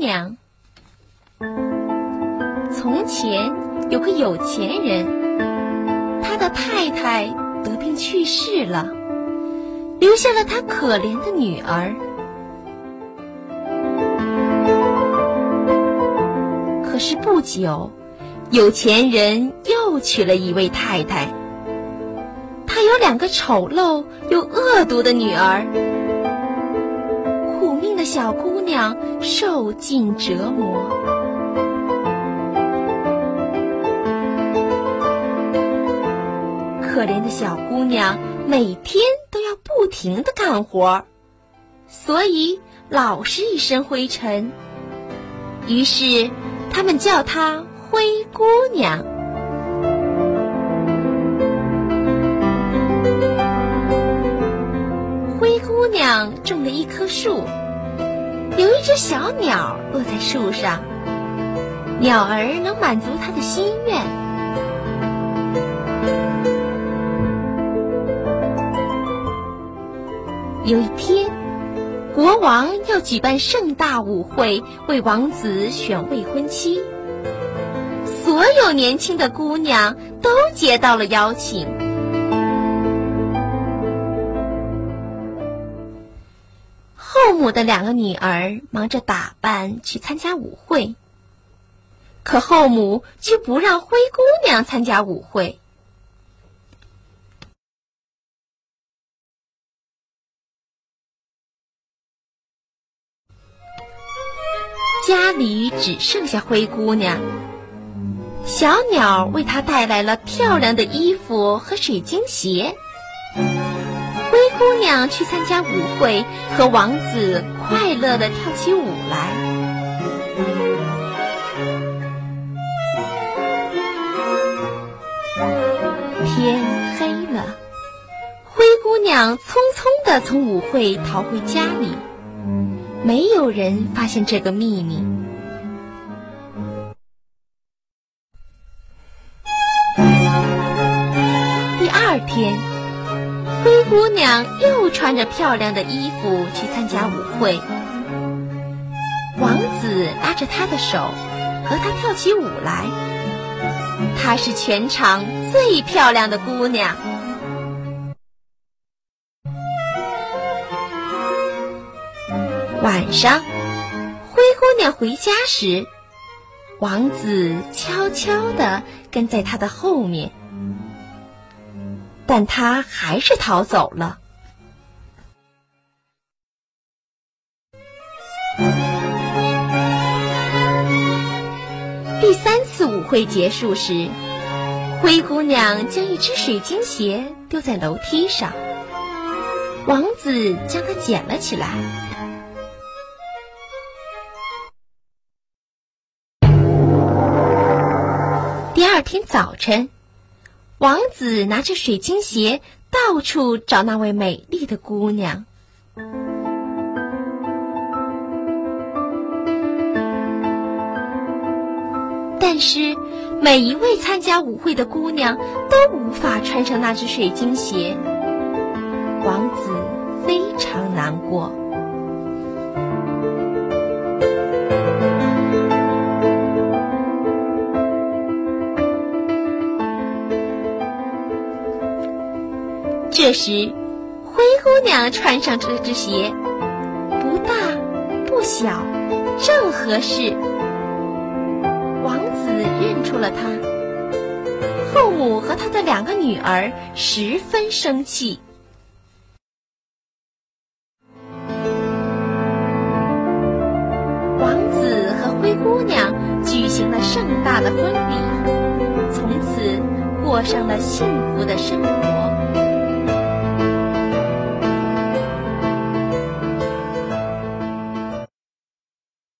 娘。从前有个有钱人，他的太太得病去世了，留下了他可怜的女儿。可是不久，有钱人又娶了一位太太。他有两个丑陋又恶毒的女儿，的小姑娘受尽折磨。可怜的小姑娘每天都要不停的干活，所以老是一身灰尘。于是，他们叫她灰姑娘。灰姑娘种了一棵树，有一只小鸟落在树上，鸟儿能满足她的心愿。有一天，国王要举办盛大舞会，为王子选未婚妻。所有年轻的姑娘都接到了邀请。后母的两个女儿忙着打扮去参加舞会，可后母却不让灰姑娘参加舞会。家里只剩下灰姑娘，小鸟为她带来了漂亮的衣服和水晶鞋。姑娘去参加舞会，和王子快乐的跳起舞来。天黑了，灰姑娘匆匆的从舞会逃回家里，没有人发现这个秘密。第二天。灰姑娘又穿着漂亮的衣服去参加舞会，王子拉着她的手，和她跳起舞来。她是全场最漂亮的姑娘。晚上，灰姑娘回家时，王子悄悄地跟在她的后面。但他还是逃走了。第三次舞会结束时，灰姑娘将一只水晶鞋丢在楼梯上，王子将它捡了起来。第二天早晨。王子拿着水晶鞋到处找那位美丽的姑娘，但是每一位参加舞会的姑娘都无法穿上那只水晶鞋，王子非常难过。这时，灰姑娘穿上这只鞋，不大不小，正合适。王子认出了她，后母和他的两个女儿十分生气。王子和灰姑娘举行了盛大的婚礼，从此过上了幸福的生活。